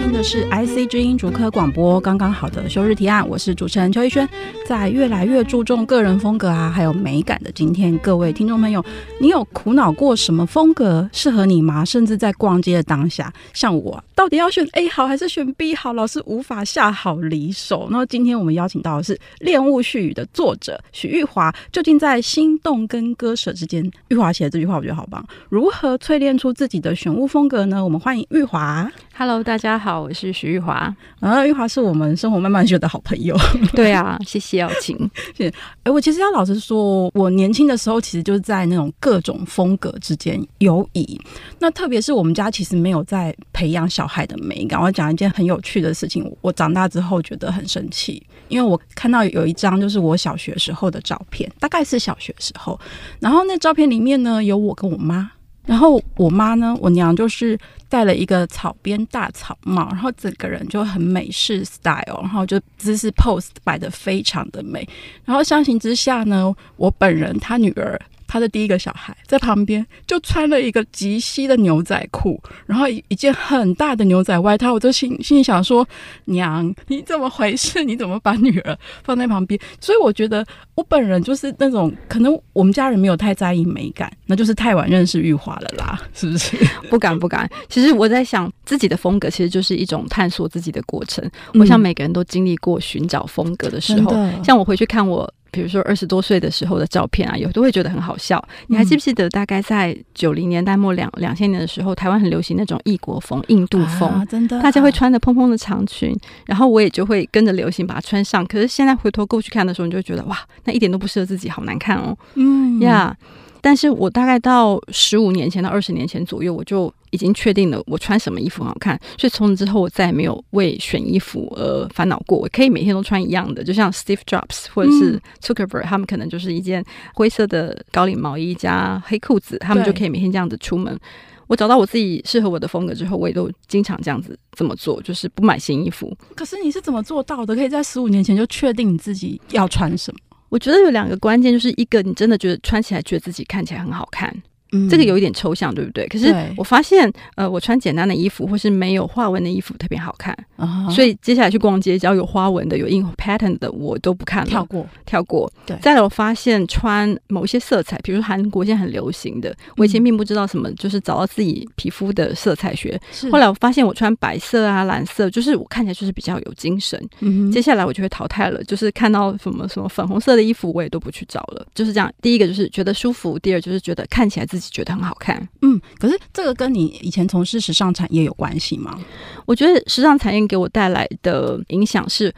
听的是 IC 之音竹科广播，刚刚好的休日提案，我是主持人邱一轩。在越来越注重个人风格啊，还有美感的今天，各位听众朋友，你有苦恼过什么风格适合你吗？甚至在逛街的当下，像我，到底要选 A 好还是选 B 好，老是无法下好离手。那今天我们邀请到的是《恋物絮语》的作者许玉华，究竟在心动跟割舍之间，玉华写的这句话我觉得好棒。如何淬炼出自己的选物风格呢？我们欢迎玉华。Hello，大家好，我是徐玉华。啊，玉华是我们生活慢慢学的好朋友。对啊，谢谢邀请。谢谢。哎，我其实要老实说，我年轻的时候其实就是在那种各种风格之间游移。那特别是我们家其实没有在培养小孩的美感。我讲一件很有趣的事情，我长大之后觉得很生气，因为我看到有一张就是我小学时候的照片，大概是小学时候，然后那照片里面呢有我跟我妈。然后我妈呢，我娘就是戴了一个草编大草帽，然后整个人就很美式 style，然后就姿势 pose 摆的非常的美。然后相形之下呢，我本人她女儿。他的第一个小孩在旁边就穿了一个及膝的牛仔裤，然后一件很大的牛仔外套，我就心心里想说：“娘，你怎么回事？你怎么把女儿放在旁边？”所以我觉得我本人就是那种可能我们家人没有太在意美感，那就是太晚认识玉华了啦，是不是？不敢不敢。其实我在想，自己的风格其实就是一种探索自己的过程。我想每个人都经历过寻找风格的时候，嗯、像我回去看我。比如说二十多岁的时候的照片啊，有都会觉得很好笑。你还记不记得大概在九零年代末两两千年的时候，台湾很流行那种异国风、印度风，啊、真的，大家会穿的蓬蓬的长裙，然后我也就会跟着流行把它穿上。可是现在回头过去看的时候，你就觉得哇，那一点都不适合自己，好难看哦。嗯呀。Yeah 但是我大概到十五年前到二十年前左右，我就已经确定了我穿什么衣服很好看，所以从此之后我再也没有为选衣服而烦恼过。我可以每天都穿一样的，就像 Steve Jobs 或者是 Zuckerberg，他们可能就是一件灰色的高领毛衣加黑裤子，他们就可以每天这样子出门。我找到我自己适合我的风格之后，我也都经常这样子这么做，就是不买新衣服。可是你是怎么做到的？可以在十五年前就确定你自己要穿什么？我觉得有两个关键，就是一个你真的觉得穿起来觉得自己看起来很好看。嗯，这个有一点抽象，对不对？可是我发现，呃，我穿简单的衣服或是没有花纹的衣服特别好看，uh-huh. 所以接下来去逛街，只要有花纹的、有印 pattern 的，我都不看了，跳过，跳过。对。再来，我发现穿某些色彩，比如说韩国现在很流行的，我以前并不知道什么，就是找到自己皮肤的色彩学。是。后来我发现，我穿白色啊、蓝色，就是我看起来就是比较有精神。嗯。接下来我就会淘汰了，就是看到什么什么粉红色的衣服，我也都不去找了。就是这样。第一个就是觉得舒服，第二就是觉得看起来自己觉得很好看。嗯，可是这个跟你以前从事时尚产业有关系吗？我觉得时尚产业给我带来的影响是，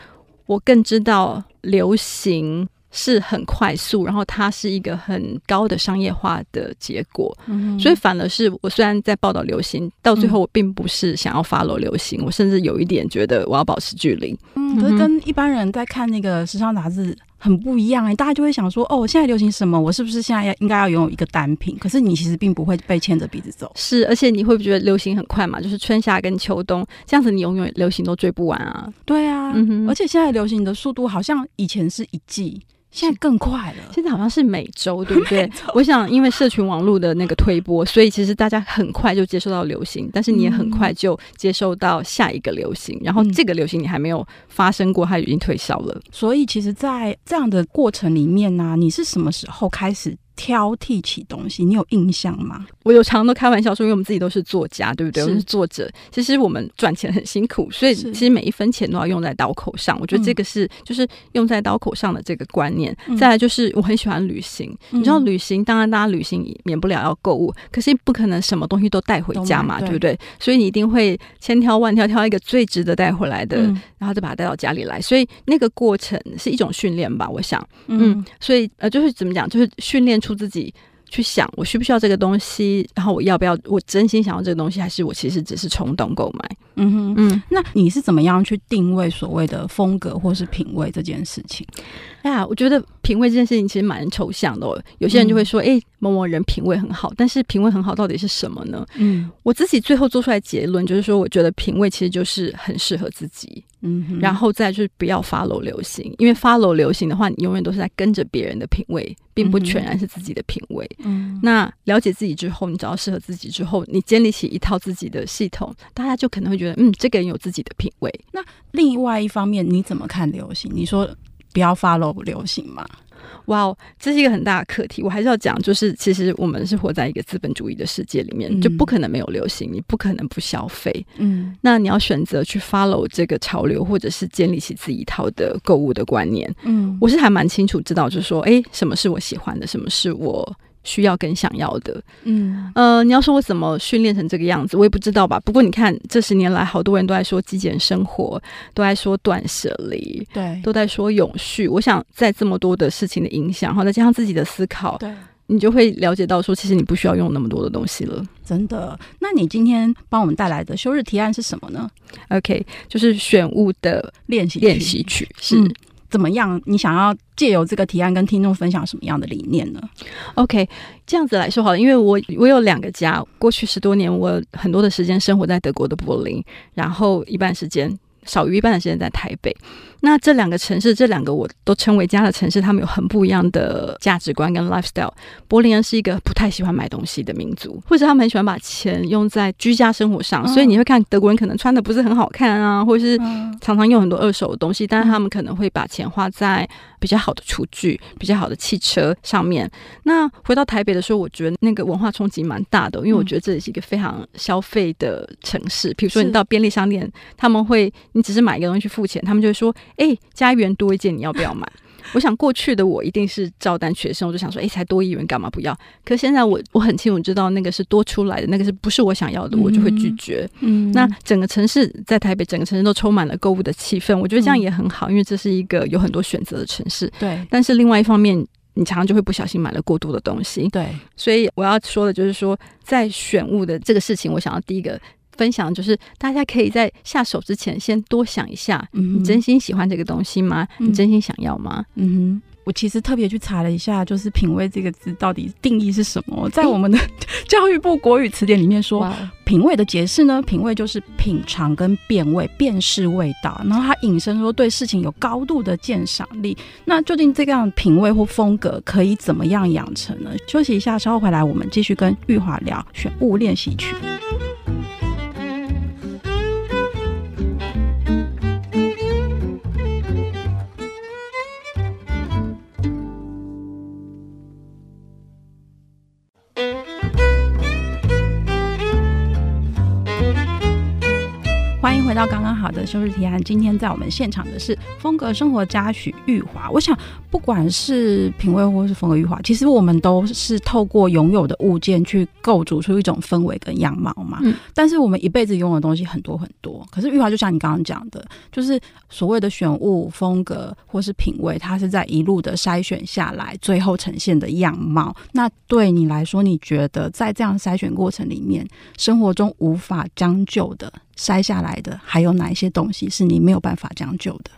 我更知道流行是很快速，然后它是一个很高的商业化的结果。嗯，所以反而是我虽然在报道流行，到最后我并不是想要 follow 流行，嗯，我甚至有一点觉得我要保持距离。嗯，可是跟一般人在看那个时尚杂志。很不一样哎、欸，大家就会想说，哦，现在流行什么？我是不是现在要应该要拥有一个单品？可是你其实并不会被牵着鼻子走。是，而且你会不觉得流行很快嘛？就是春夏跟秋冬这样子，你永远流行都追不完啊。对啊，嗯，而且现在流行的速度好像以前是一季。现在更快了，现在好像是每周，对不对？我想，因为社群网络的那个推波，所以其实大家很快就接受到流行，但是你也很快就接受到下一个流行，然后这个流行你还没有发生过，它已经退烧了。所以，其实，在这样的过程里面呢、啊，你是什么时候开始挑剔起东西，你有印象吗？我有常常都开玩笑说，因为我们自己都是作家，对不对？我们是作者，其实我们赚钱很辛苦，所以其实每一分钱都要用在刀口上。我觉得这个是就是用在刀口上的这个观念。嗯、再来就是我很喜欢旅行，嗯、你知道旅行，当然大家旅行免不了要购物，可是不可能什么东西都带回家嘛，对，对不对？所以你一定会千挑万挑挑一个最值得带回来的，嗯、然后再把它带到家里来。所以那个过程是一种训练吧，我想，嗯，嗯所以呃，就是怎么讲，就是训练。出自己去想我需不需要这个东西，然后我要不要，我真心想要这个东西，还是我其实只是冲动购买？嗯哼，嗯，那你是怎么样去定位所谓的风格或是品味这件事情？哎呀，我觉得品味这件事情其实蛮抽象的哦。有些人就会说，哎、嗯，某某人品味很好，但是品味很好到底是什么呢？嗯，我自己最后做出来结论就是说，我觉得品味其实就是很适合自己。嗯哼，然后再就是不要 follow 流行，因为 follow 流行的话，你永远都是在跟着别人的品味，并不全然是自己的品味。嗯，那了解自己之后，你找到适合自己之后，你建立起一套自己的系统，大家就可能会觉得，嗯，这个人有自己的品味。那另外一方面，你怎么看流行？你说。不要 follow 流行嘛？哇哦，这是一个很大的课题。我还是要讲，就是其实我们是活在一个资本主义的世界里面，嗯、就不可能没有流行，你不可能不消费。嗯，那你要选择去 follow 这个潮流，或者是建立起自己一套的购物的观念。嗯，我是还蛮清楚知道，就是说，哎，什么是我喜欢的，什么是我。需要跟想要的，嗯，呃，你要说我怎么训练成这个样子，我也不知道吧。不过你看，这十年来，好多人都在说极简生活，都在说断舍离，对，都在说永续。我想，在这么多的事情的影响，然后再加上自己的思考，对，你就会了解到说，其实你不需要用那么多的东西了。真的？那你今天帮我们带来的休日提案是什么呢？OK，就是选物的练习练习曲，是。嗯怎么样？你想要借由这个提案跟听众分享什么样的理念呢？OK，这样子来说好了，因为我我有两个家，过去十多年我很多的时间生活在德国的柏林，然后一半时间。少于一半的时间在台北，那这两个城市，这两个我都称为家的城市，他们有很不一样的价值观跟 lifestyle。柏林人是一个不太喜欢买东西的民族，或者他们很喜欢把钱用在居家生活上，所以你会看德国人可能穿的不是很好看啊，或者是常常用很多二手的东西，但是他们可能会把钱花在比较好的厨具、比较好的汽车上面。那回到台北的时候，我觉得那个文化冲击蛮大的，因为我觉得这里是一个非常消费的城市。比如说你到便利商店，他们会。你只是买一个东西去付钱，他们就会说：“哎、欸，加一元多一件，你要不要买？” 我想过去的我一定是照单全收，我就想说：“哎、欸，才多一元干嘛不要？”可现在我我很清楚知道那个是多出来的，那个是不是我想要的，我就会拒绝。嗯，那整个城市在台北，整个城市都充满了购物的气氛，我觉得这样也很好，因为这是一个有很多选择的城市。对，但是另外一方面，你常常就会不小心买了过多的东西。对，所以我要说的就是说，在选物的这个事情，我想要第一个。分享就是，大家可以在下手之前先多想一下，你真心喜欢这个东西吗？嗯、你真心想要吗？嗯哼，我其实特别去查了一下，就是“品味”这个字到底定义是什么？在我们的教育部国语词典里面说，欸、品味的解释呢，品味就是品尝跟辨味、辨识味道，然后它引申说对事情有高度的鉴赏力。那究竟这样品味或风格可以怎么样养成呢？休息一下，稍后回来，我们继续跟玉华聊选物练习曲。回到刚刚好的休日提案。今天在我们现场的是风格生活家许玉华。我想，不管是品味或是风格玉华，其实我们都是透过拥有的物件去构筑出一种氛围跟样貌嘛。嗯。但是我们一辈子拥有的东西很多很多。可是玉华就像你刚刚讲的，就是所谓的选物风格或是品味，它是在一路的筛选下来，最后呈现的样貌。那对你来说，你觉得在这样筛选过程里面，生活中无法将就的？筛下来的还有哪一些东西是你没有办法将就的？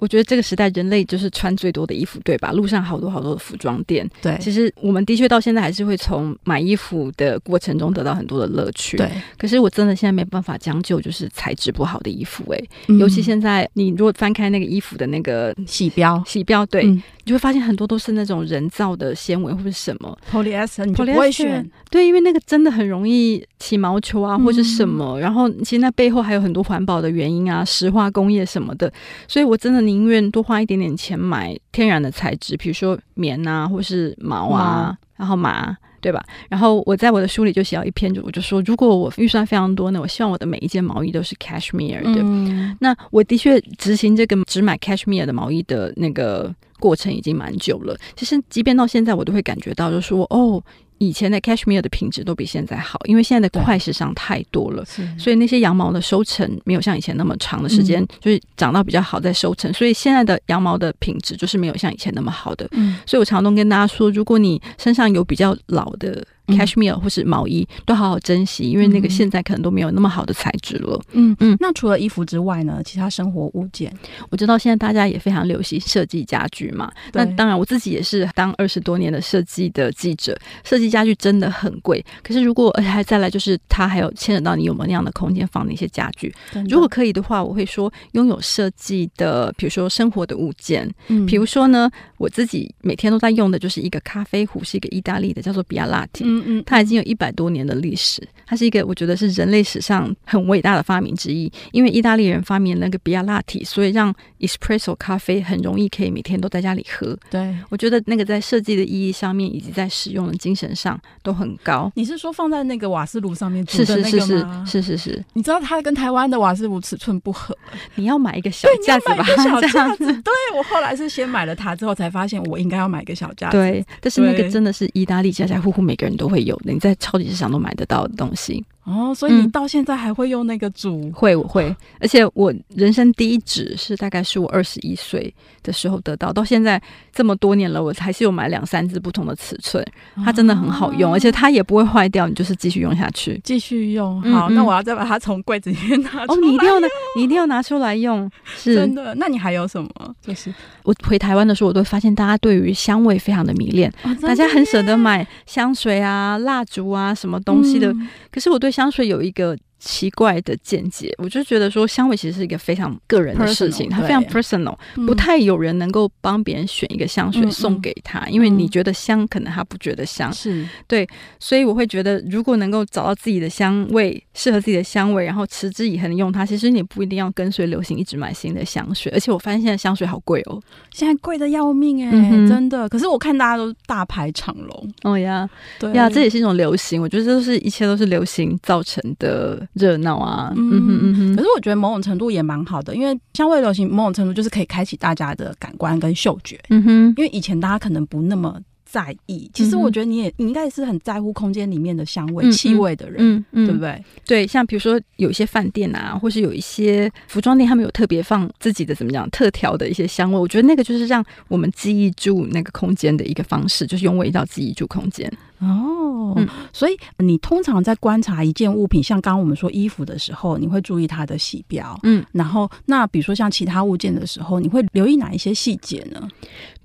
我觉得这个时代人类就是穿最多的衣服，对吧？路上好多好多的服装店，对。其实我们的确到现在还是会从买衣服的过程中得到很多的乐趣，对。可是我真的现在没办法将就，就是材质不好的衣服，哎、嗯，尤其现在你如果翻开那个衣服的那个洗标，洗标，对。嗯你会发现很多都是那种人造的纤维或者什么 polyester，你不会选。对，因为那个真的很容易起毛球啊，或者什么。嗯、然后其实那背后还有很多环保的原因啊，石化工业什么的。所以我真的宁愿多花一点点钱买天然的材质，比如说棉啊，或是毛啊，然后麻。对吧？然后我在我的书里就写了一篇，就我就说，如果我预算非常多呢，我希望我的每一件毛衣都是 cashmere 的。嗯、那我的确执行这个只买 cashmere 的毛衣的那个过程已经蛮久了。其实，即便到现在，我都会感觉到，就是说，哦。以前的 cashmere 的品质都比现在好，因为现在的快时尚太多了，所以那些羊毛的收成没有像以前那么长的时间，嗯、就是长到比较好再收成，所以现在的羊毛的品质就是没有像以前那么好的。嗯，所以我常常跟大家说，如果你身上有比较老的。Cashmere 或是毛衣都好好珍惜，因为那个现在可能都没有那么好的材质了。嗯嗯。那除了衣服之外呢？其他生活物件，我知道现在大家也非常流行设计家具嘛。那当然，我自己也是当二十多年的设计的记者。设计家具真的很贵，可是如果而且还再来就是它还有牵扯到你有没有那样的空间放那些家具。如果可以的话，我会说拥有设计的，比如说生活的物件。嗯。比如说呢，我自己每天都在用的就是一个咖啡壶，是一个意大利的，叫做比亚拉提。嗯嗯，它已经有一百多年的历史，它是一个我觉得是人类史上很伟大的发明之一。因为意大利人发明了那个比亚拉提，所以让 espresso 咖啡很容易可以每天都在家里喝。对，我觉得那个在设计的意义上面，以及在使用的精神上都很高。你是说放在那个瓦斯炉上面煮的那个吗？是是是是是是是。你知道它跟台湾的瓦斯炉尺寸不合，你要买一个小架子吧？小架子。对，我后来是先买了它，之后才发现我应该要买个小架子。对，但是那个真的是意大利家家户户每个人都会有的。你在超级市场都买得到的东西。哦，所以你到现在还会用那个煮？嗯、会，我会，而且我人生第一支是大概是我二十一岁的时候得到，到现在这么多年了，我还是有买两三支不同的尺寸，它真的很好用，啊、而且它也不会坏掉，你就是继续用下去，继续用。好，嗯嗯，那我要再把它从柜子里面拿出来。哦，你一定要拿，你一定要拿出来用，是真的。那你还有什么？就是我回台湾的时候，我都发现大家对于香味非常的迷恋，哦、大家很舍得买香水啊、蜡烛啊什么东西的，嗯、可是我对香水有一个。奇怪的见解，我就觉得说香味其实是一个非常个人的事情，它非常 personal，不太有人能够帮别人选一个香水送给他，因为你觉得香，可能他不觉得香，是对，所以我会觉得，如果能够找到自己的香味，适合自己的香味，然后持之以恒的用它，其实你不一定要跟随流行一直买新的香水。而且我发现现在香水好贵哦，现在贵的要命哎，真的。可是我看大家都大排长龙，哦呀，对呀，这也是一种流行。我觉得这都是一切都是流行造成的。热闹啊，嗯。哼嗯哼，可是我觉得某种程度也蛮好的，因为香味流行某种程度就是可以开启大家的感官跟嗅觉，嗯哼，因为以前大家可能不那么在意，其实我觉得你也你应该是很在乎空间里面的香味、气味的人，嗯嗯，对不对？对，像比如说有一些饭店啊，或是有一些服装店，他们有特别放自己的怎么讲特调的一些香味，我觉得那个就是让我们记忆住那个空间的一个方式，就是用味道记忆住空间。哦，嗯，所以你通常在观察一件物品，像刚刚我们说衣服的时候，你会注意它的洗标，嗯，然后那比如说像其他物件的时候，你会留意哪一些细节呢？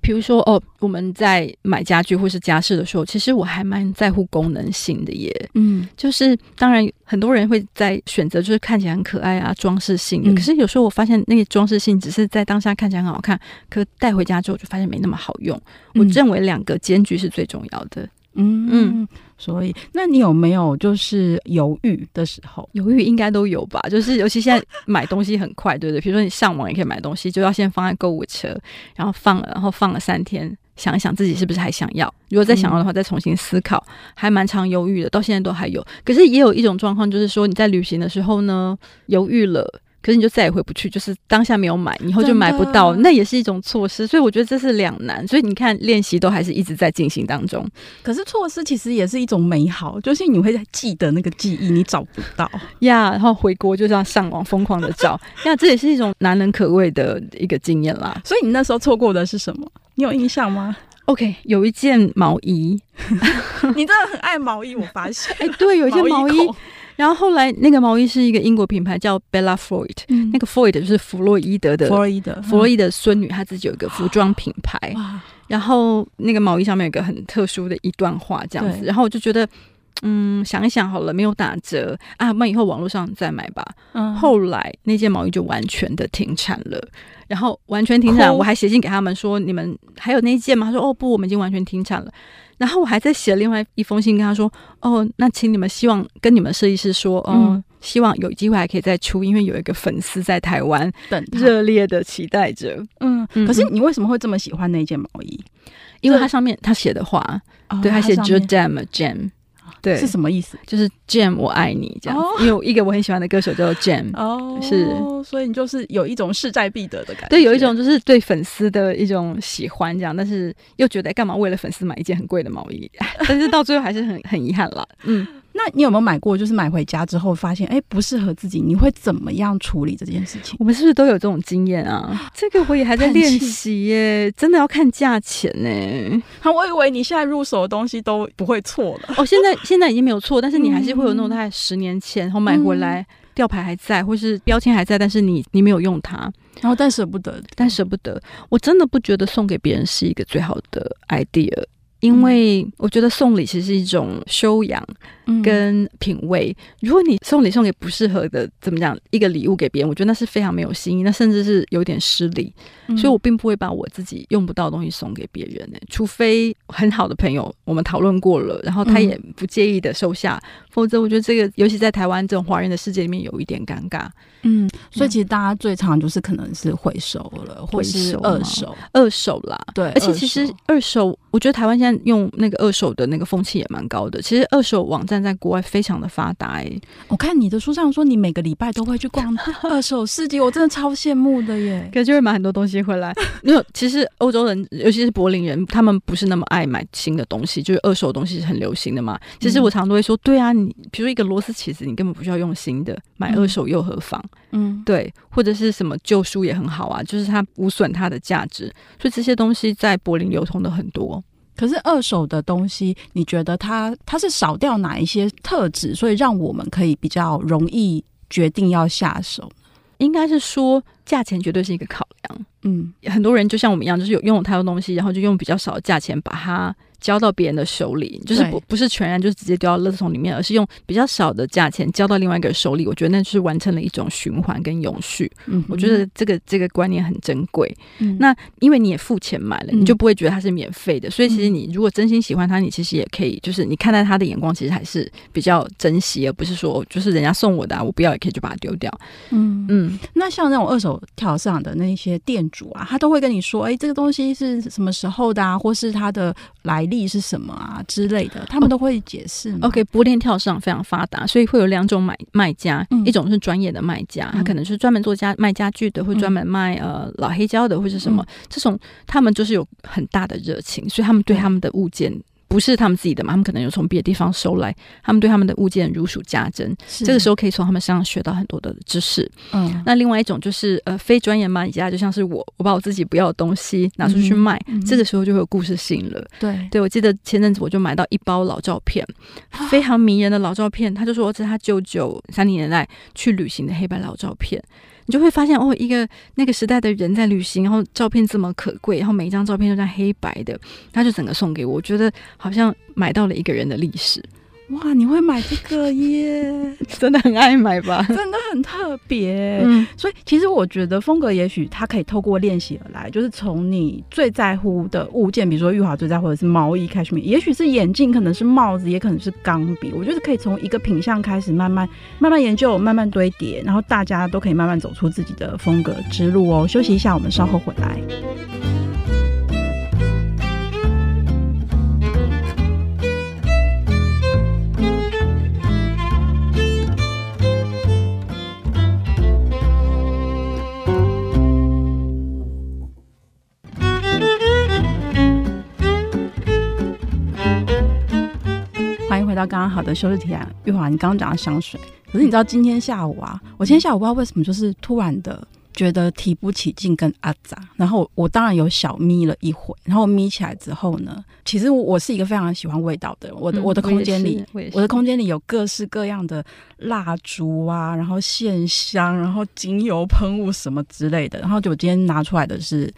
比如说哦，我们在买家具或是家饰的时候，其实我还蛮在乎功能性的耶，嗯，就是当然很多人会在选择就是看起来很可爱啊，装饰性的，嗯，可是有时候我发现那个装饰性只是在当下看起来很好看，可带回家之后就发现没那么好用。我认为两个间距是最重要的。嗯嗯，所以那你有没有就是犹豫的时候？犹豫应该都有吧，就是尤其现在买东西很快，对不对？比如说你上网也可以买东西，就要先放在购物车，然后放了，然后放了三天，想一想自己是不是还想要。如果再想要的话，再重新思考，还蛮常犹豫的，到现在都还有。可是也有一种状况，就是说你在旅行的时候呢，犹豫了。可是你就再也回不去，就是当下没有买，以后就买不到，那也是一种措施。所以我觉得这是两难。所以你看，练习都还是一直在进行当中。可是措施其实也是一种美好，就是你会记得那个记忆，你找不到 呀，yeah, 然后回国就这样上网疯狂的找 呀，yeah, 这也是一种难能可贵的一个经验啦。所以你那时候错过的是什么？你有印象吗？OK，有一件毛衣，你真的很爱毛衣，我发现。哎，对，有一件毛衣。然后后来那个毛衣是一个英国品牌叫 Bella Floyd，嗯、那个 Floyd 就是弗洛伊德的弗洛伊德弗洛伊德孙女，她自己有一个服装品牌。哇然后那个毛衣上面有一个很特殊的一段话，这样子。然后我就觉得，嗯，想一想好了，没有打折啊，那以后网络上再买吧。嗯。后来那件毛衣就完全的停产了，然后完全停产，我还写信给他们说，你们还有那一件吗？他说，哦不，我们已经完全停产了。然后我还在写另外一封信跟他说：“哦，那请你们希望跟你们设计师说，哦，嗯、希望有机会还可以再出，因为有一个粉丝在台湾等热烈的期待着。嗯”嗯，可是你为什么会这么喜欢那件毛衣？因为它上面他写的话，哦、对他写 “Jodam Jam”。对，是什么意思？就是 Jam 我爱你这样。因为一个我很喜欢的歌手叫做 Jam 哦，是，所以你就是有一种势在必得的感觉，对，有一种就是对粉丝的一种喜欢这样，但是又觉得干嘛为了粉丝买一件很贵的毛衣，但是到最后还是很很遗憾了，嗯。那你有没有买过？就是买回家之后发现，哎、欸，不适合自己，你会怎么样处理这件事情？我们是不是都有这种经验啊？这个我也还在练习耶，真的要看价钱呢。好，我以为你现在入手的东西都不会错了。哦，现在 现在已经没有错，但是你还是会有那种大概十年前然后买回来吊牌还在，或是标签还在，但是你你没有用它，然后但舍不得，但舍不得。我真的不觉得送给别人是一个最好的 idea。因为我觉得送礼其实是一种修养跟品味。嗯、如果你送礼送给不适合的，怎么讲一个礼物给别人，我觉得那是非常没有心意，那甚至是有点失礼。嗯、所以我并不会把我自己用不到的东西送给别人呢，除非很好的朋友，我们讨论过了，然后他也不介意的收下。嗯、否则，我觉得这个，尤其在台湾这种华人的世界里面，有一点尴尬。嗯，所以其实大家最常就是可能是回收了，或是二手，二手啦。对，而且其实二手，我觉得台湾现在用那个二手的那个风气也蛮高的。其实二手网站在国外非常的发达。哎，我看你的书上说你每个礼拜都会去逛 二手市集，我真的超羡慕的耶。可是就会买很多东西回来。没有，其实欧洲人，尤其是柏林人，他们不是那么爱买新的东西，就是二手的东西是很流行的嘛。其实我常常都会说，对啊，你比如说一个螺丝起子，你根本不需要用新的，买二手又何妨？嗯，对，或者是什么旧书也很好啊，就是它无损它的价值，所以这些东西在柏林流通的很多。可是二手的东西，你觉得它它是少掉哪一些特质，所以让我们可以比较容易决定要下手？应该是说价钱绝对是一个考量。嗯，很多人就像我们一样，就是有拥有太多东西，然后就用比较少的价钱把它。交到别人的手里，就是不不是全然就是直接丢到垃圾桶里面，而是用比较少的价钱交到另外一个人手里。我觉得那就是完成了一种循环跟永续。嗯，我觉得这个这个观念很珍贵。嗯，那因为你也付钱买了，你就不会觉得它是免费的。嗯，所以其实你如果真心喜欢它，你其实也可以，就是你看待它的眼光，其实还是比较珍惜，而不是说就是人家送我的，啊，我不要也可以就把它丢掉。嗯嗯，那像那种二手跳市场的那些店主啊，他都会跟你说，哎，这个东西是什么时候的啊，或是它的来历是什么啊之类的，他们都会解释。Oh, OK，波链跳市场非常发达，所以会有两种买卖家，嗯、一种是专业的卖家，嗯、他可能是专门做家卖家具的，或专门卖呃老黑胶的，或是什么，嗯、这种他们就是有很大的热情，所以他们对他们的物件。不是他们自己的嘛？他们可能有从别的地方收来，他们对他们的物件如数家珍。这个时候可以从他们身上学到很多的知识。嗯，那另外一种就是呃，非专业买家，就像是我，我把我自己不要的东西拿出去卖，嗯、这个时候就会有故事性了。对，对我记得前阵子我就买到一包老照片，非常迷人的老照片，他就说这是他舅舅三零年代去旅行的黑白老照片。你就会发现哦，一个那个时代的人在旅行，然后照片这么可贵，然后每一张照片都在黑白的，他就整个送给我，我觉得好像买到了一个人的历史。哇，你会买这个耶？真的很爱买吧？真的很特别。嗯，所以其实我觉得风格也许它可以透过练习而来，就是从你最在乎的物件，比如说玉华最在乎的是毛衣、cashmere，也许是眼镜，可能是帽子，也可能是钢笔。我觉得可以从一个品相开始，慢慢慢慢研究，慢慢堆叠，然后大家都可以慢慢走出自己的风格之路哦。休息一下，我们稍后回来。到刚刚好的修饰提案，玉华，你刚刚讲的香水，可是你知道今天下午啊，我今天下午不知道为什么就是突然的觉得提不起劲跟阿杂，然后我，我当然有小眯了一会，然后眯起来之后呢，其实我是一个非常喜欢味道的人，我的我的空间里，我，我的空间里有各式各样的蜡烛啊，然后线香，然后精油喷雾什么之类的，然后就我今天拿出来的是。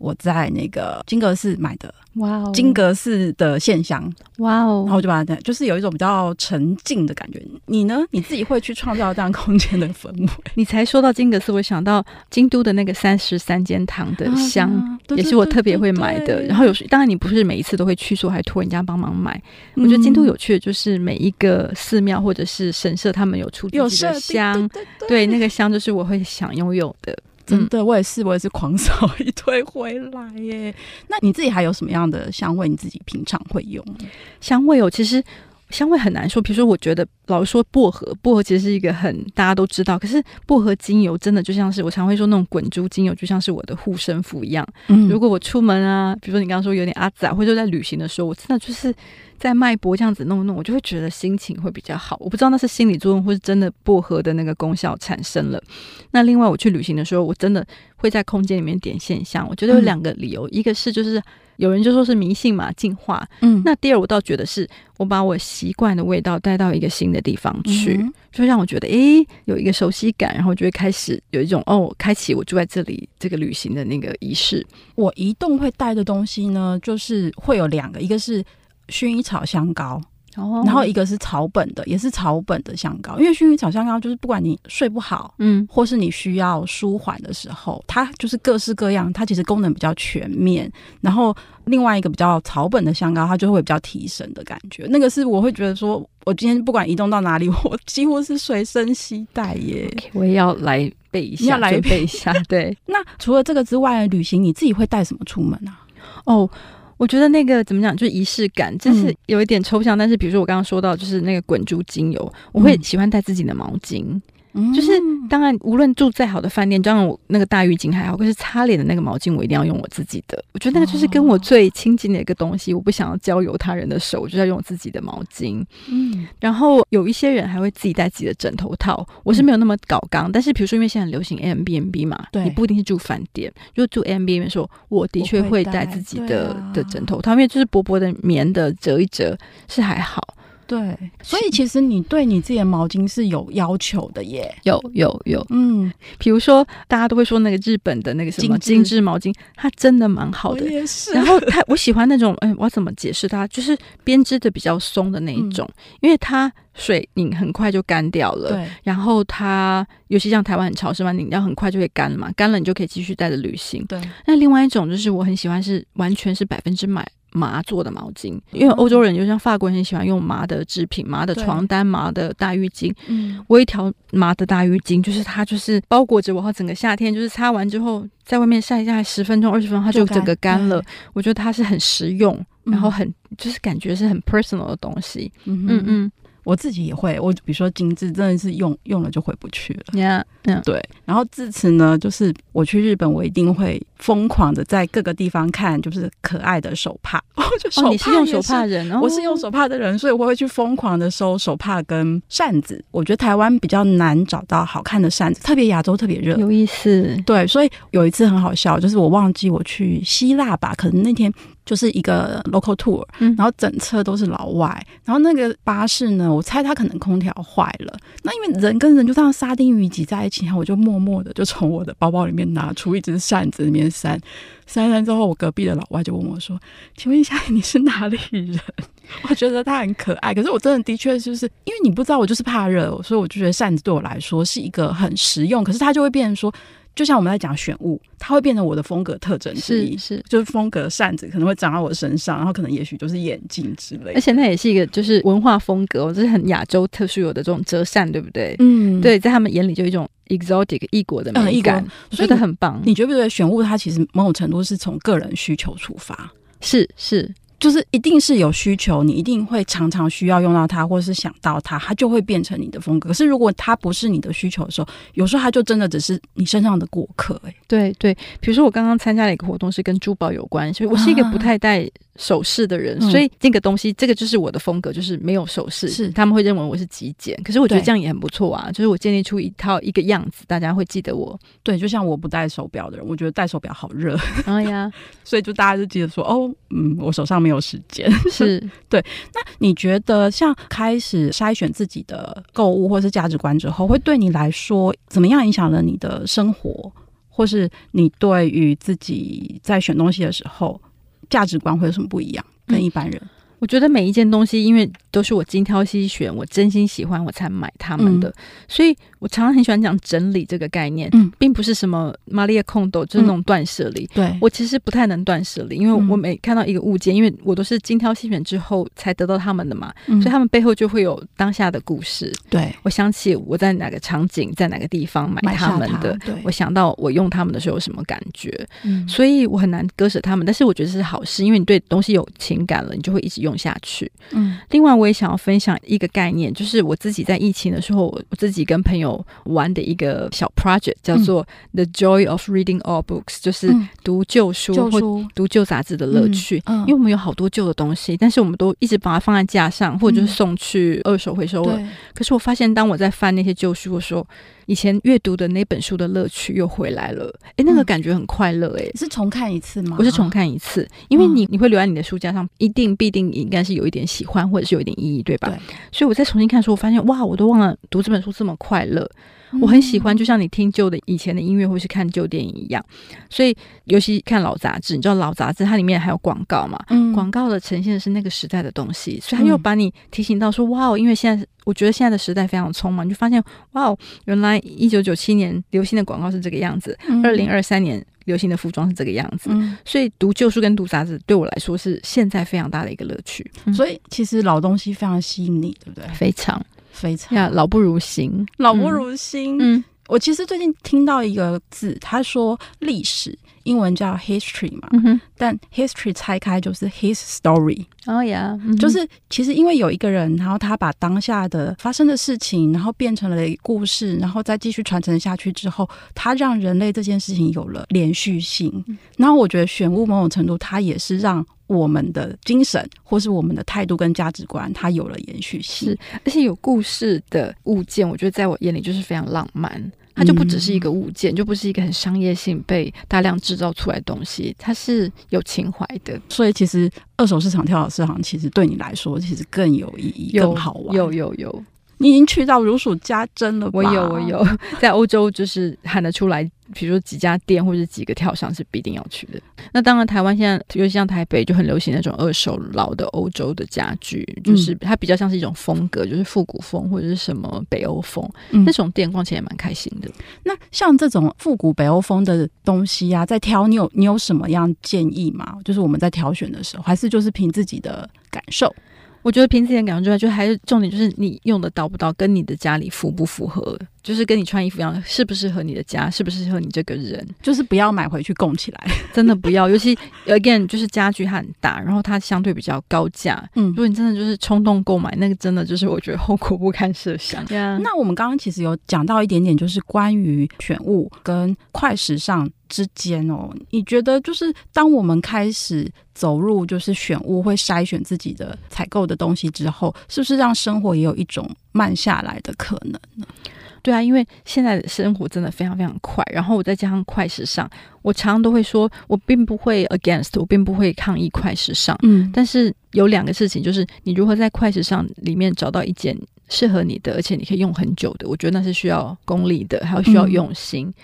我在那个金阁寺买的，哇哦，金阁寺的线香，哇哦，然后我就把它，就是有一种比较沉静的感觉。你呢？你自己会去创造这样空间的氛围？你才说到金阁寺，我想到京都的那个三十三间堂的香，啊、也是我特别会买的。然后有时，当然你不是每一次都会去，说还托人家帮忙买。嗯、我觉得京都有趣的就是每一个寺庙或者是神社，他们有出自己的香，对，那个香就是我会想拥有的。真的，我也是，我也是狂扫一堆回来耶。那你自己还有什么样的香味？你自己平常会用？香味哦，其实香味很难说。比如说，我觉得老是说薄荷，薄荷其实是一个很大家都知道，可是薄荷精油真的就像是我常会说那种滚珠精油，就像是我的护身符一样。嗯，如果我出门啊，比如说你刚刚说有点阿杂，或者在旅行的时候，我真的就是。在脉搏这样子弄弄，我就会觉得心情会比较好。我不知道那是心理作用，或是真的薄荷的那个功效产生了。那另外，我去旅行的时候，我真的会在空间里面点线香。我觉得有两个理由，嗯、一个是就是有人就说是迷信嘛，进化。嗯，那第二我倒觉得是我把我习惯的味道带到一个新的地方去，嗯、就让我觉得诶、欸、有一个熟悉感，然后就会开始有一种哦，开启我住在这里这个旅行的那个仪式。我移动会带的东西呢，就是会有两个，一个是。薰衣草香膏，然后一个是草本的，也是草本的香膏。因为薰衣草香膏就是不管你睡不好，嗯，或是你需要舒缓的时候，它就是各式各样，它其实功能比较全面。然后另外一个比较草本的香膏，它就会比较提神的感觉。那个是我会觉得说，我今天不管移动到哪里，我几乎是随身携带耶。Okay, 我也要来背一下，要来背一下。对，那除了这个之外，旅行你自己会带什么出门啊？哦。我觉得那个怎么讲，就是仪式感，就是有一点抽象。嗯、但是，比如说我刚刚说到，就是那个滚珠精油，我会喜欢带自己的毛巾。嗯、就是当然，无论住再好的饭店，当然我那个大浴巾还好，可是擦脸的那个毛巾，我一定要用我自己的。我觉得那个就是跟我最亲近的一个东西。哦、我不想要交由他人的手，我就要用我自己的毛巾。嗯，然后有一些人还会自己带自己的枕头套，我是没有那么搞刚。嗯、但是比如说，因为现在很流行 Airbnb 嘛，对，你不一定是住饭店。如果住 Airbnb 的时候，我的确会带自己的、啊、的枕头套，因为就是薄薄的棉的，折一折是还好。对，所以其实你对你自己的毛巾是有要求的耶，有有有，嗯，比如说大家都会说那个日本的那个什么精致毛巾，它真的蛮好的，也是。然后它，我喜欢那种，哎，我要怎么解释它？就是编织的比较松的那一种，嗯、因为它水拧很快就干掉了，对。然后它，尤其像台湾很潮湿嘛，拧掉很快就会干了嘛，干了你就可以继续带着旅行。对。那另外一种就是我很喜欢是完全是百分之百。麻做的毛巾，因为欧洲人就像法国人很喜欢用麻的制品，麻的床单、麻的大浴巾。嗯，我一条麻的大浴巾，就是它就是包裹着我，后整个夏天就是擦完之后，在外面晒一下，十分钟、二十分钟，它就整个干了。我觉得它是很实用，然后很就是感觉是很 personal 的东西。嗯嗯嗯。我自己也会，我比如说精致，真的是用用了就回不去了。Yeah, yeah. 对。然后自此呢，就是我去日本，我一定会疯狂的在各个地方看，就是可爱的手帕。我就手帕、哦，你是用手帕人，哦？我是用手帕的人，所以我会去疯狂的收手帕跟扇子。我觉得台湾比较难找到好看的扇子，特别亚洲特别热。有意思。对，所以有一次很好笑，就是我忘记我去希腊吧，可能那天。就是一个 local tour，然后整车都是老外，然后那个巴士呢，我猜它可能空调坏了。那因为人跟人就这样沙丁鱼挤在一起，然后我就默默的就从我的包包里面拿出一只扇子，里面扇扇扇之后，我隔壁的老外就问我说：“请问一下，你是哪里人？” 我觉得他很可爱，可是我真的的确就是因为你不知道，我就是怕热，所以我就觉得扇子对我来说是一个很实用。可是他就会变成说。就像我们在讲选物，它会变成我的风格特征之一，是，是就是风格扇子可能会长在我身上，然后可能也许就是眼镜之类的。而且那也是一个就是文化风格，这是很亚洲特殊有的这种折扇，对不对？嗯，对，在他们眼里就一种 exotic 异国的美感，嗯、我觉得很棒。你觉不觉得选物它其实某种程度是从个人需求出发？是是。就是一定是有需求，你一定会常常需要用到它，或是想到它，它就会变成你的风格。可是如果它不是你的需求的时候，有时候它就真的只是你身上的过客。哎，对对，比如说我刚刚参加了一个活动，是跟珠宝有关，所以我是一个不太戴首饰的人，啊、所以这个东西，这个就是我的风格，就是没有首饰。是他们会认为我是极简，可是我觉得这样也很不错啊。就是我建立出一套一个样子，大家会记得我。对，就像我不戴手表的人，我觉得戴手表好热。哎呀，所以就大家就记得说，哦，嗯，我手上没有时间。是 对，那你觉得像开始筛选自己的购物或是价值观之后，会对你来说怎么样影响了你的生活，或是你对于自己在选东西的时候价值观会有什么不一样？跟一般人？嗯，我觉得每一件东西，因为都是我精挑细选，我真心喜欢我才买他们的，嗯，所以我常常很喜欢讲整理这个概念，嗯，并不是什么玛利亚空斗，就是那种断舍离。对，我其实不太能断舍离，因为我每看到一个物件，因为我都是精挑细选之后才得到他们的嘛，所以他们背后就会有当下的故事。对，我想起我在哪个场景，在哪个地方买他们的，对，我想到我用他们的时候有什么感觉，嗯，所以我很难割舍他们。但是我觉得这是好事，因为你对东西有情感了，你就会一直用下去。嗯，另外我也想要分享一个概念，就是我自己在疫情的时候，我自己跟朋友玩的一个小 project，叫做 The Joy of Reading All Books，就是读旧书或读旧杂志的乐趣。因为我们有好多旧的东西，但是我们都一直把它放在架上，或者就是送去二手回收了。可是我发现，当我在翻那些旧书的时候，以前阅读的那本书的乐趣又回来了。哎，那个感觉很快乐。哎，是重看一次吗？我是重看一次，因为你你会留在你的书架上，一定必定应该是有一点喜欢，或者是有一点意义，对吧？对。所以我再重新看的时候，我发现哇，我都忘了读这本书这么快乐。我很喜欢，就像你听旧的以前的音乐，或是看旧电影一样。所以，尤其看老杂志，你知道老杂志它里面还有广告嘛？嗯，广告的呈现的是那个时代的东西，所以它又把你提醒到说：哇哦，因为现在我觉得现在的时代非常匆忙，你就发现哇哦，原来一九九七年流行的广告是这个样子，二零二三年流行的服装是这个样子。嗯，所以读旧书跟读杂志对我来说是现在非常大的一个乐趣。所以，其实老东西非常吸引你，对不对？非常。非常呀，老不如新，老不如新。嗯，我其实最近听到一个字，他说历史，英文叫 history 嘛，嗯、但 history 拆开就是 his story。哦呀，就是其实因为有一个人，然后他把当下的发生的事情，然后变成了故事，然后再继续传承下去之后，他让人类这件事情有了连续性。嗯、然后我觉得选物某种程度，它也是让。我们的精神，或是我们的态度跟价值观，它有了延续性，而且有故事的物件，我觉得在我眼里就是非常浪漫。它就不只是一个物件，嗯、就不是一个很商业性被大量制造出来的东西，它是有情怀的。所以，其实二手市场、跳蚤市场，其实对你来说，其实更有意义、更好玩。有有有。你已经去到如数家珍了吧？我有，我有，在欧洲就是喊得出来，比如说几家店或者几个跳商是必定要去的。那当然，台湾现在尤其像台北就很流行那种二手老的欧洲的家具，就是它比较像是一种风格，就是复古风或者是什么北欧风。嗯、那种店逛起来也蛮开心的。那像这种复古北欧风的东西啊，在挑你有你有什么样建议吗？就是我们在挑选的时候，还是就是凭自己的感受？我觉得凭自己的感觉之外，就还是重点就是你用的到不到，跟你的家里符不符合，就是跟你穿衣服一样，适不适合你的家，适不适合你这个人，就是不要买回去供起来，真的不要。尤其 again 就是家具它很大，然后它相对比较高价，嗯，如果你真的就是冲动购买，那个真的就是我觉得后果不堪设想。那我们刚刚其实有讲到一点点，就是关于选物跟快时尚之间哦，你觉得就是当我们开始走入就是选物会筛选自己的采购的东西之后，是不是让生活也有一种慢下来的可能呢？对啊，因为现在的生活真的非常非常快，然后我再加上快时尚，我常常都会说，我并不会 against，我并不会抗议快时尚，嗯，但是有两个事情，就是你如何在快时尚里面找到一件适合你的，而且你可以用很久的，我觉得那是需要功力的，还有需要用心。嗯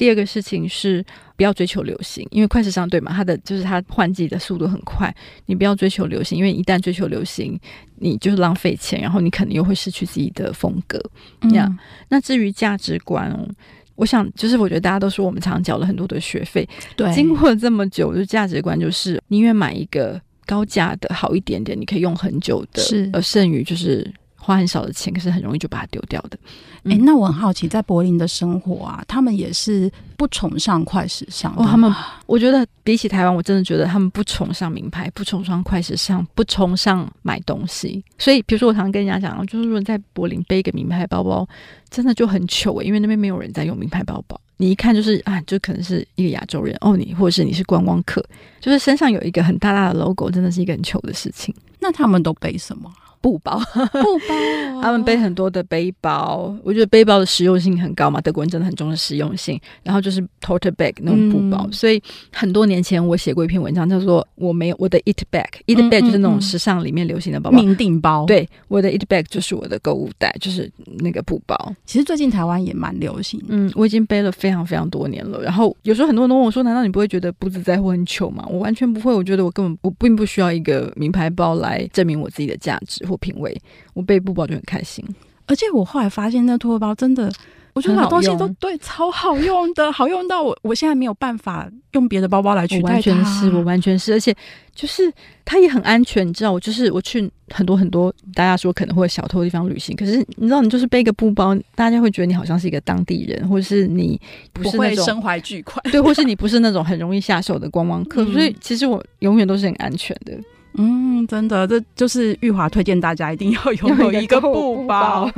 第二个事情是不要追求流行，因为快时尚对嘛，它的就是它换季的速度很快。你不要追求流行，因为一旦追求流行，你就是浪费钱，然后你可能又会失去自己的风格。嗯、yeah, 那至于价值观哦，我想就是我觉得大家都说我们常常缴了很多的学费，对，经过了这么久，就价值观就是宁愿买一个高价的好一点点，你可以用很久的，是而剩余就是。花很少的钱，可是很容易就把它丢掉的。哎、嗯欸，那我很好奇，在柏林的生活啊，他们也是不崇尚快时尚。哦，他们，我觉得比起台湾，我真的觉得他们不崇尚名牌，不崇尚快时尚，不崇尚买东西。所以，比如说我常常跟人家讲，就是如果在柏林背一个名牌包包，真的就很糗诶，因为那边没有人在用名牌包包。你一看就是啊，就可能是一个亚洲人哦，你或者是你是观光客，就是身上有一个很大大的 logo，真的是一个很糗的事情。那他们都背什么？布包，布包、哦，他们背很多的背包，我觉得背包的实用性很高嘛。德国人真的很重视实用性，然后就是 tote bag 那种布包。嗯、所以很多年前我写过一篇文章，叫做“我没有我的 it bag”，it bag 就是那种时尚里面流行的包包，名定包。对，我的 it bag 就是我的购物袋，就是那个布包。其实最近台湾也蛮流行，嗯，我已经背了非常非常多年了。然后有时候很多人都问我说：“难道你不会觉得不自在或很糗吗？”我完全不会，我觉得我根本我并不需要一个名牌包来证明我自己的价值或品味。我背布包就很开心，而且我后来发现，那托特包真的我觉得把东西都对超好用的，好用到我我现在没有办法用别的包包来取代它。完全是我完全是，而且就是它也很安全，你知道，我就是我去很多很多大家说可能会有小偷的地方旅行，可是你知道，你就是背个布包，大家会觉得你好像是一个当地人，或者是你不是那种身怀巨款，对，或是你不是那种很容易下手的观光客，嗯、所以其实我永远都是很安全的。嗯，真的，这就是玉华推荐大家一定要拥有一个布包。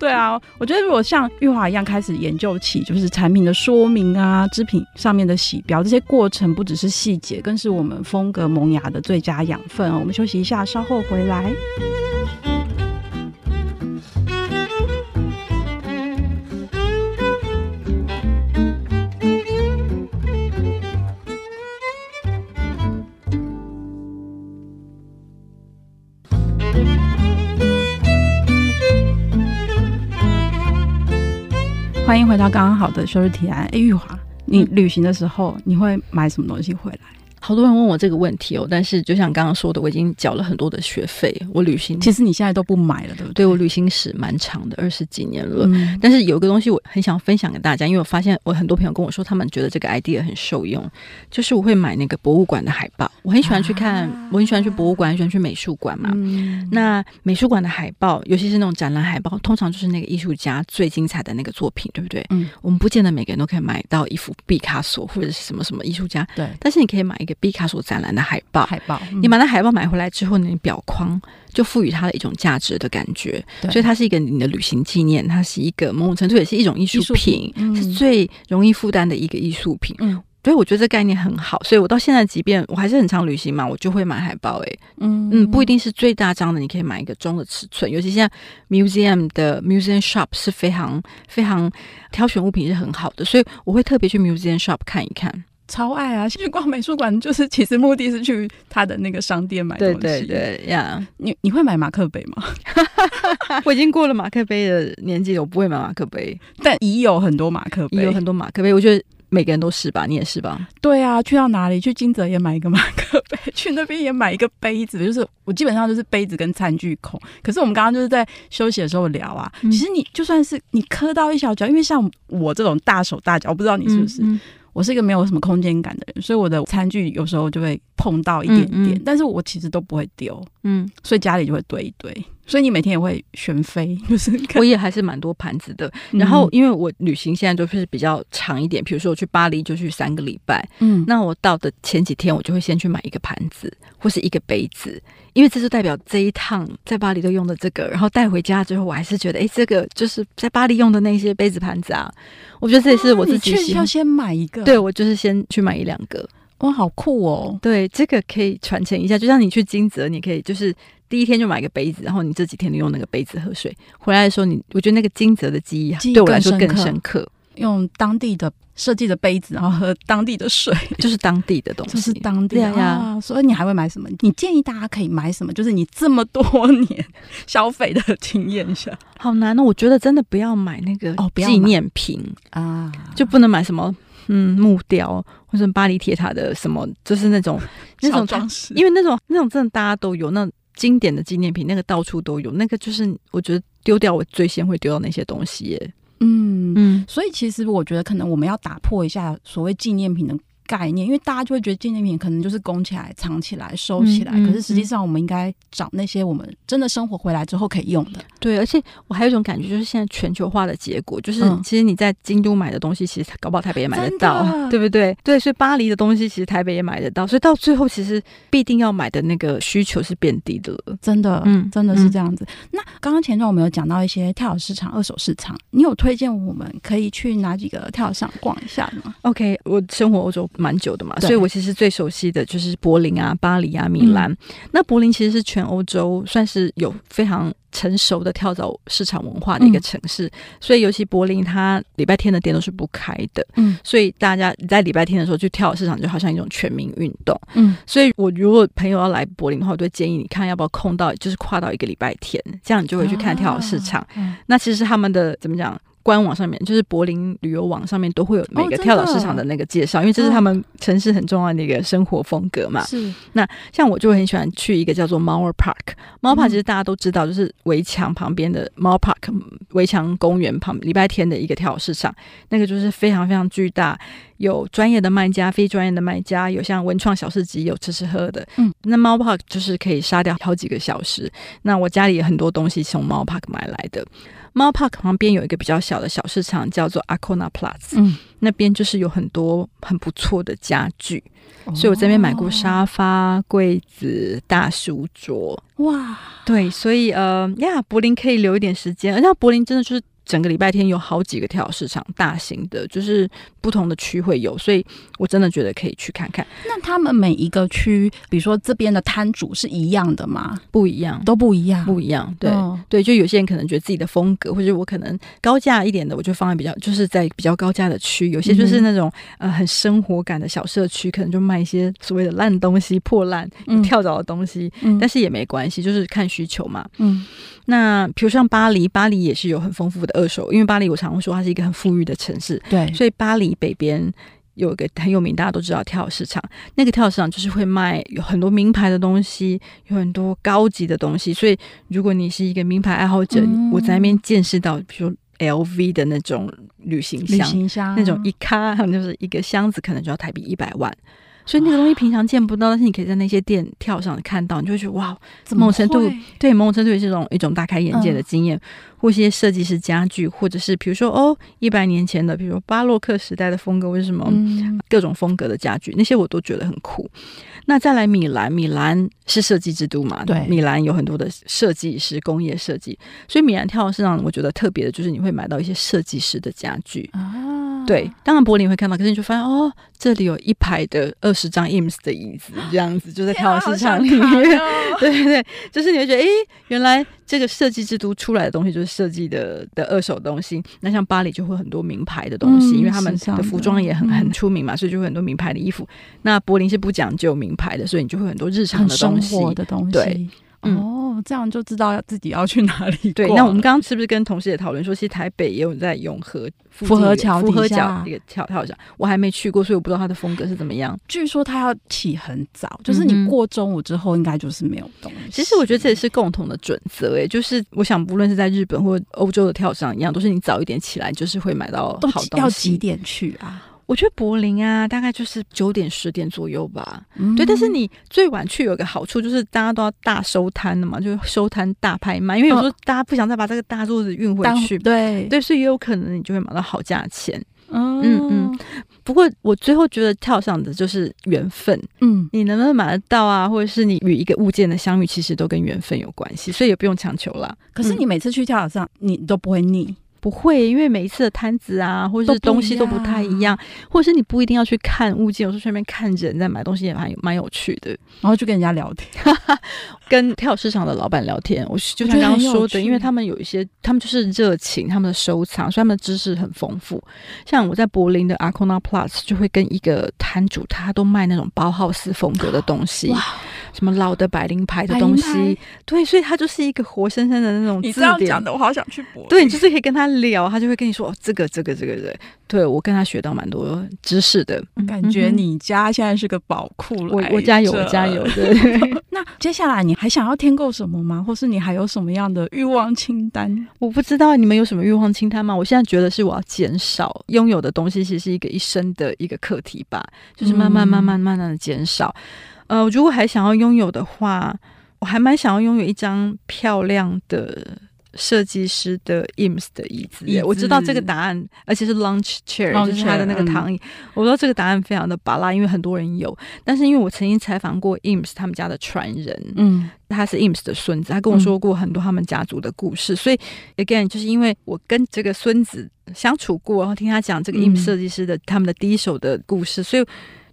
对啊，我觉得如果像玉华一样开始研究起，就是产品的说明啊、织品上面的洗标这些过程，不只是细节，更是我们风格萌芽的最佳养分。我们休息一下，稍后回来。欢迎回到刚刚好的休日提案。哎，玉华，你旅行的时候你会买什么东西回来？好多人问我这个问题哦，但是就像刚刚说的，我已经缴了很多的学费。我旅行，其实你现在都不买了，对不对？对，我旅行史蛮长的，二十几年了。嗯、但是有一个东西我很想分享给大家，因为我发现我很多朋友跟我说，他们觉得这个 idea 很受用，就是我会买那个博物馆的海报。我很喜欢去看，啊、我很喜欢去博物馆，很喜欢去美术馆嘛。嗯、那美术馆的海报，尤其是那种展览海报，通常就是那个艺术家最精彩的那个作品，对不对？嗯。我们不见得每个人都可以买到一幅毕卡索或者是什么什么艺术家，对。但是你可以买一个毕卡索展览的海报，海报，嗯、你把那海报买回来之后呢，你裱框就赋予它的一种价值的感觉，所以它是一个你的旅行纪念，它是一个某种程度也是一种艺术品，是最容易负担的一个艺术品。嗯，所以我觉得这概念很好，所以我到现在即便我还是很常旅行嘛，我就会买海报、欸。诶，嗯。嗯，不一定是最大张的，你可以买一个中的尺寸，尤其现在 museum 的 museum shop 是非常非常挑选物品是很好的，所以我会特别去 museum shop 看一看。超爱啊！去逛美术馆就是其实目的是去他的那个商店买东西。对对对呀！你你会买马克杯吗？我已经过了马克杯的年纪了，我不会买马克杯。但已有很多马克杯，有很多马克杯。我觉得每个人都是吧？你也是吧？对啊，去到哪里去金泽也买一个马克杯，去那边也买一个杯子。就是我基本上就是杯子跟餐具控。可是我们刚刚就是在休息的时候聊啊，嗯、其实你就算是你磕到一小脚，因为像我这种大手大脚，我不知道你是不是。嗯嗯我是一个没有什么空间感的人，所以我的餐具有时候就会碰到一点点，嗯嗯、但是我其实都不会丢，嗯，所以家里就会堆一堆。所以你每天也会选飞，就是我也还是蛮多盘子的。然后因为我旅行现在都是比较长一点，比如说我去巴黎就去三个礼拜，嗯，那我到的前几天我就会先去买一个盘子或是一个杯子，因为这就代表这一趟在巴黎都用的这个，然后带回家之后我还是觉得，哎，这个就是在巴黎用的那些杯子盘子啊，我觉得这也是我自己需要先买一个，对，我就是先去买一两个，哇，好酷哦！对，这个可以传承一下，就像你去金泽，你可以就是。第一天就买个杯子，然后你这几天就用那个杯子喝水。回来的时候你，你我觉得那个金泽的记忆对我来说更深刻。用当地的设计的杯子，然后喝当地的水，就是当地的东西，就是当地的呀。啊、所以你还会买什么？你建议大家可以买什么？就是你这么多年消费的经验下，好难哦。我觉得真的不要买那个哦，纪念品啊，就不能买什么嗯木雕或者巴黎铁塔的什么，就是那种 那种装饰，因为那种那种真的大家都有那。经典的纪念品，那个到处都有，那个就是我觉得丢掉，我最先会丢到那些东西耶。嗯嗯，所以其实我觉得可能我们要打破一下所谓纪念品的。概念，因为大家就会觉得纪念品可能就是供起来、藏起来、收起来，嗯嗯、可是实际上我们应该找那些我们真的生活回来之后可以用的。对，而且我还有一种感觉，就是现在全球化的结果，就是其实你在京都买的东西，其实搞不好台北也买得到，的对不对？对，所以巴黎的东西其实台北也买得到，所以到最后其实必定要买的那个需求是变低的了。真的，嗯，真的是这样子。嗯、那刚刚前段我们有讲到一些跳蚤市场、二手市场，你有推荐我们可以去哪几个跳蚤市场逛一下吗？OK，我生活欧洲。蛮久的嘛，所以我其实最熟悉的就是柏林啊、巴黎啊、米兰。嗯、那柏林其实是全欧洲算是有非常成熟的跳蚤市场文化的一个城市，嗯、所以尤其柏林，它礼拜天的店都是不开的。嗯，所以大家在礼拜天的时候去跳蚤市场，就好像一种全民运动。嗯，所以我如果朋友要来柏林的话，我都会建议你看要不要空到，就是跨到一个礼拜天，这样你就会去看跳蚤市场。啊嗯、那其实他们的怎么讲？官网上面，就是柏林旅游网上面都会有每个跳蚤市场的那个介绍，哦、因为这是他们城市很重要的一个生活风格嘛。是。那像我就很喜欢去一个叫做 Mauer Park，Mauer Park 其实大家都知道，就是围墙旁边的 Mauer Park 围墙公园旁礼拜天的一个跳蚤市场，那个就是非常非常巨大，有专业的卖家，非专业的卖家，有像文创小市集，有吃吃喝的。嗯，那 Mauer Park 就是可以杀掉好几个小时。那我家里有很多东西从 Mauer Park 买来的。Mauer Park 旁边有一个比较小的小市场，叫做 Arkona Platz。嗯，那边就是有很多很不错的家具，哦、所以我这边买过沙发、柜子、大书桌。哇，对，所以呃呀，柏林可以留一点时间，而且柏林真的就是。整个礼拜天有好几个跳蚤市场，大型的，就是不同的区会有，所以我真的觉得可以去看看。那他们每一个区，比如说这边的摊主是一样的吗？不一样，都不一样，不一样。对、哦、对，就有些人可能觉得自己的风格，或者我可能高价一点的，我就放在比较，就是在比较高价的区。有些就是那种、嗯、呃很生活感的小社区，可能就卖一些所谓的烂东西、破烂、跳蚤的东西，嗯、但是也没关系，就是看需求嘛。嗯。那比如像巴黎，巴黎也是有很丰富的二手，因为巴黎我常会说它是一个很富裕的城市，对，所以巴黎北边有一个很有名，大家都知道跳蚤市场，那个跳蚤市场就是会卖有很多名牌的东西，有很多高级的东西，所以如果你是一个名牌爱好者，嗯、我在那边见识到，比如说 LV 的那种旅行箱，旅行箱。那种一卡就是一个箱子，可能就要台币一百万。所以那个东西平常见不到，但是你可以在那些店跳上看到，你就会觉得哇，某种程度对某种程度也是一种一种大开眼界的经验。嗯、或一些设计师家具，或者是比如说哦，一百年前的，比如说巴洛克时代的风格，为什么、嗯、各种风格的家具，那些我都觉得很酷。那再来米兰，米兰是设计之都嘛？对，米兰有很多的设计师、工业设计，所以米兰跳蚤市场我觉得特别的就是你会买到一些设计师的家具啊。对，当然柏林会看到，可是你就发现哦，这里有一排的二十张 IMS 的椅子，这样子就在跳蚤市场里面。对对对，就是你会觉得，哎，原来这个设计之都出来的东西就是设计的的二手东西。那像巴黎就会很多名牌的东西，嗯、因为他们的服装也很很出名嘛，所以就会很多名牌的衣服。那柏林是不讲究名牌的，所以你就会很多日常的东西。的东西对。嗯、哦，这样就知道要自己要去哪里。对，那我们刚刚是不是跟同事也讨论说，其实台北也有在永和福和桥福和桥一个跳跳桥，我还没去过，所以我不知道它的风格是怎么样。据说它要起很早，就是你过中午之后，应该就是没有东西。嗯、其实我觉得这也是共同的准则，哎，就是我想，不论是在日本或欧洲的跳上一样，都是你早一点起来，就是会买到好东西。要几点去啊？我觉得柏林啊，大概就是九点十点左右吧。嗯、对，但是你最晚去有个好处，就是大家都要大收摊的嘛，就是收摊大拍卖。因为有时候大家不想再把这个大桌子运回去，对对，所以也有可能你就会买到好价钱。嗯嗯嗯。不过我最后觉得跳上的就是缘分。嗯，你能不能买得到啊？或者是你与一个物件的相遇，其实都跟缘分有关系，所以也不用强求啦。可是你每次去跳上，你都不会腻。不会，因为每一次的摊子啊，或者是东西都不太一样，一或者是你不一定要去看物件，有时候顺便看人在买东西也蛮蛮有趣的。然后就跟人家聊天，跟跳蚤市场的老板聊天。我就像刚刚说的，因为他们有一些，他们就是热情，他们的收藏，所以他们的知识很丰富。像我在柏林的 Arkona Platz 就会跟一个摊主，他都卖那种包豪斯风格的东西，什么老的百灵牌的东西，对，所以他就是一个活生生的那种。你这样讲的，我好想去柏林。对，你就是可以跟他。聊，他就会跟你说：“哦，这个，这个，这个，对，对我跟他学到蛮多知识的。感觉你家现在是个宝库了。我我家有，我家有。对，那接下来你还想要添购什么吗？或是你还有什么样的欲望清单？我不知道你们有什么欲望清单吗？我现在觉得是我要减少拥有的东西，其实是一个一生的一个课题吧，就是慢慢、慢慢、慢慢的减少。嗯、呃，如果还想要拥有的话，我还蛮想要拥有一张漂亮的。”设计师的 IMS 的椅子，椅子我知道这个答案，而且是 lounge chair，, 就是他的那个躺椅。嗯、我知道这个答案非常的芭乐，因为很多人有。但是因为我曾经采访过 IMS 他们家的传人，嗯，他是 IMS 的孙子，他跟我说过很多他们家族的故事。嗯、所以 again，就是因为我跟这个孙子相处过，然后听他讲这个 IMS 设计师的、嗯、他们的第一手的故事，所以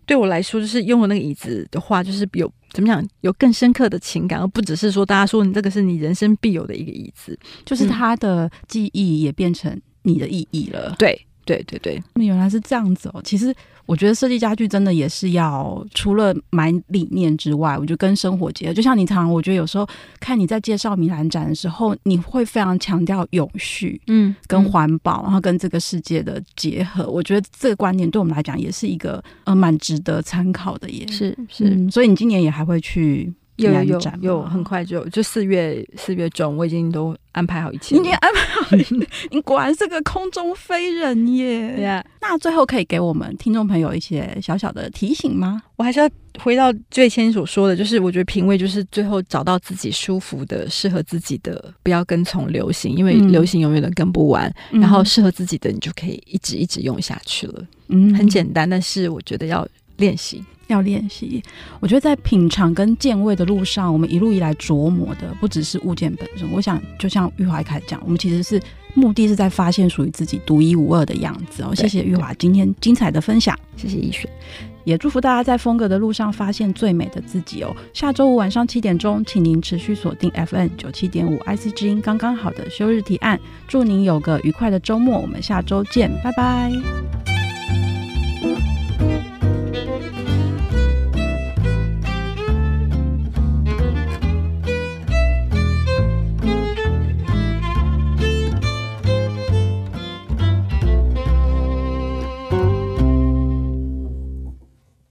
对我来说，就是拥有那个椅子的话，就是有。怎么讲？有更深刻的情感，而不只是说大家说你这个是你人生必有的一个椅子，就是他的记忆也变成你的意义了。对对对对，原来是这样子哦。其实我觉得设计家具真的也是要除了买理念之外，我觉得跟生活结合。就像你常常，我觉得有时候看你在介绍米兰展的时候，你会非常强调永续，嗯，跟环保，然后跟这个世界的结合。我觉得这个观念对我们来讲也是一个呃蛮值得参考的，也是是、嗯。所以你今年也还会去？有有有，有，很快就就四月四月中，我已经都安排好一切。你已经安排好，你果然是个空中飞人耶.那最后可以给我们听众朋友一些小小的提醒吗？我还是要回到最先所说的，就是我觉得品味就是最后找到自己舒服的、适合自己的，不要跟从流行，因为流行永远都跟不完。嗯、然后适合自己的，你就可以一直一直用下去了。嗯，很简单，但是我觉得要练习。要练习，我觉得在品尝跟见味的路上，我们一路以来琢磨的不只是物件本身。我想，就像玉华一开始讲，我们其实是目的是在发现属于自己独一无二的样子哦。谢谢玉华今天精彩的分享，谢谢逸璇，也祝福大家在风格的路上发现最美的自己哦。下周五晚上七点钟，请您持续锁定 FN 九七点五 IC 之音刚刚好的休日提案，祝您有个愉快的周末，我们下周见，拜拜。